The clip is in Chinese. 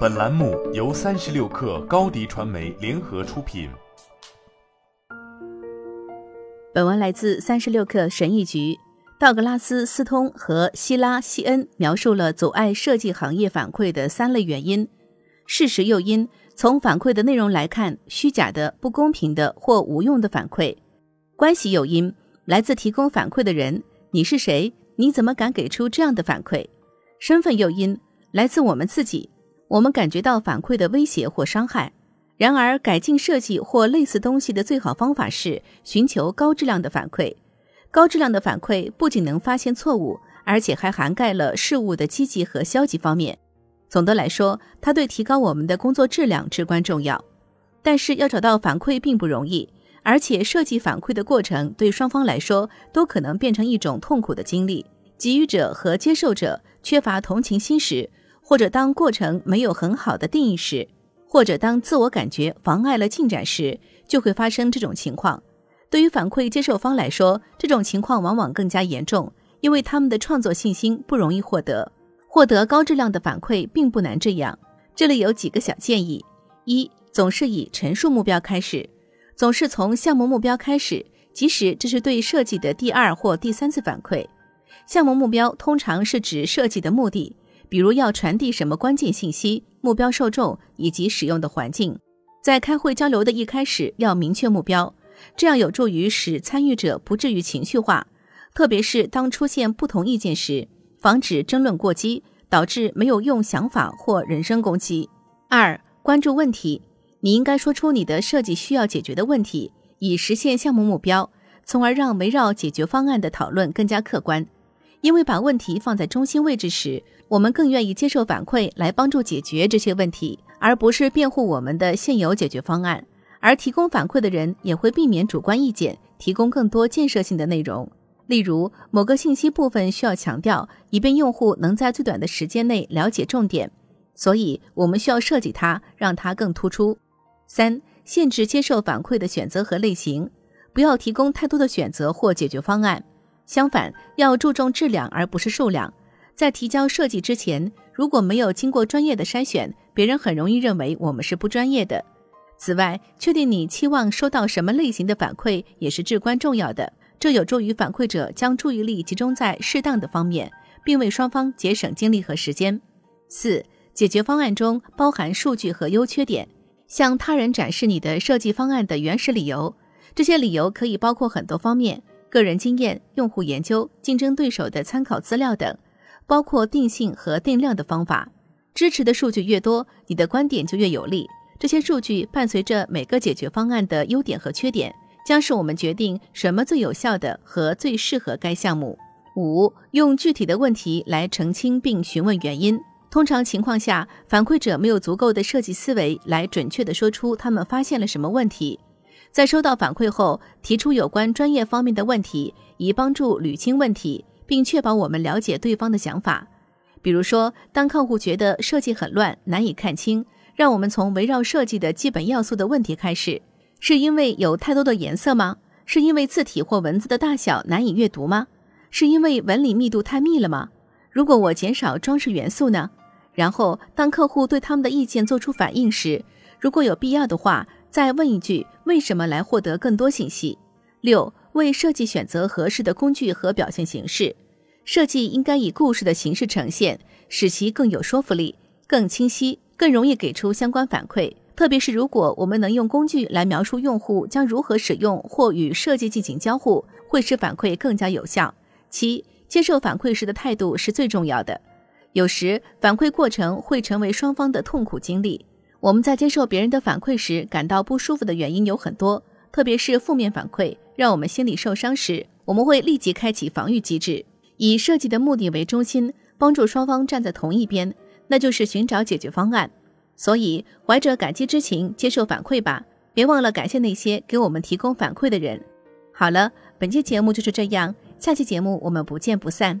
本栏目由三十六氪高低传媒联合出品。本文来自三十六氪神译局。道格拉斯·斯通和希拉·希恩描述了阻碍设计行业反馈的三类原因：事实诱因，从反馈的内容来看，虚假的、不公平的或无用的反馈；关系诱因，来自提供反馈的人，你是谁？你怎么敢给出这样的反馈？身份诱因，来自我们自己，我们感觉到反馈的威胁或伤害。然而，改进设计或类似东西的最好方法是寻求高质量的反馈。高质量的反馈不仅能发现错误，而且还涵盖了事物的积极和消极方面。总的来说，它对提高我们的工作质量至关重要。但是，要找到反馈并不容易，而且设计反馈的过程对双方来说都可能变成一种痛苦的经历。给予者和接受者缺乏同情心时，或者当过程没有很好的定义时，或者当自我感觉妨碍了进展时，就会发生这种情况。对于反馈接受方来说，这种情况往往更加严重，因为他们的创作信心不容易获得。获得高质量的反馈并不难。这样，这里有几个小建议：一、总是以陈述目标开始，总是从项目目标开始，即使这是对设计的第二或第三次反馈。项目目标通常是指设计的目的，比如要传递什么关键信息、目标受众以及使用的环境。在开会交流的一开始，要明确目标。这样有助于使参与者不至于情绪化，特别是当出现不同意见时，防止争论过激，导致没有用想法或人身攻击。二、关注问题，你应该说出你的设计需要解决的问题，以实现项目目标，从而让围绕解决方案的讨论更加客观。因为把问题放在中心位置时，我们更愿意接受反馈来帮助解决这些问题，而不是辩护我们的现有解决方案。而提供反馈的人也会避免主观意见，提供更多建设性的内容。例如，某个信息部分需要强调，以便用户能在最短的时间内了解重点，所以我们需要设计它，让它更突出。三、限制接受反馈的选择和类型，不要提供太多的选择或解决方案。相反，要注重质量而不是数量。在提交设计之前，如果没有经过专业的筛选，别人很容易认为我们是不专业的。此外，确定你期望收到什么类型的反馈也是至关重要的，这有助于反馈者将注意力集中在适当的方面，并为双方节省精力和时间。四、解决方案中包含数据和优缺点，向他人展示你的设计方案的原始理由。这些理由可以包括很多方面：个人经验、用户研究、竞争对手的参考资料等，包括定性和定量的方法。支持的数据越多，你的观点就越有力。这些数据伴随着每个解决方案的优点和缺点，将是我们决定什么最有效的和最适合该项目。五、用具体的问题来澄清并询问原因。通常情况下，反馈者没有足够的设计思维来准确地说出他们发现了什么问题。在收到反馈后，提出有关专业方面的问题，以帮助捋清问题，并确保我们了解对方的想法。比如说，当客户觉得设计很乱，难以看清。让我们从围绕设计的基本要素的问题开始：是因为有太多的颜色吗？是因为字体或文字的大小难以阅读吗？是因为纹理密度太密了吗？如果我减少装饰元素呢？然后，当客户对他们的意见做出反应时，如果有必要的话，再问一句为什么来获得更多信息。六、为设计选择合适的工具和表现形式。设计应该以故事的形式呈现，使其更有说服力、更清晰。更容易给出相关反馈，特别是如果我们能用工具来描述用户将如何使用或与设计进行交互，会使反馈更加有效。七，接受反馈时的态度是最重要的。有时反馈过程会成为双方的痛苦经历。我们在接受别人的反馈时感到不舒服的原因有很多，特别是负面反馈让我们心里受伤时，我们会立即开启防御机制，以设计的目的为中心，帮助双方站在同一边。那就是寻找解决方案，所以怀着感激之情接受反馈吧，别忘了感谢那些给我们提供反馈的人。好了，本期节目就是这样，下期节目我们不见不散。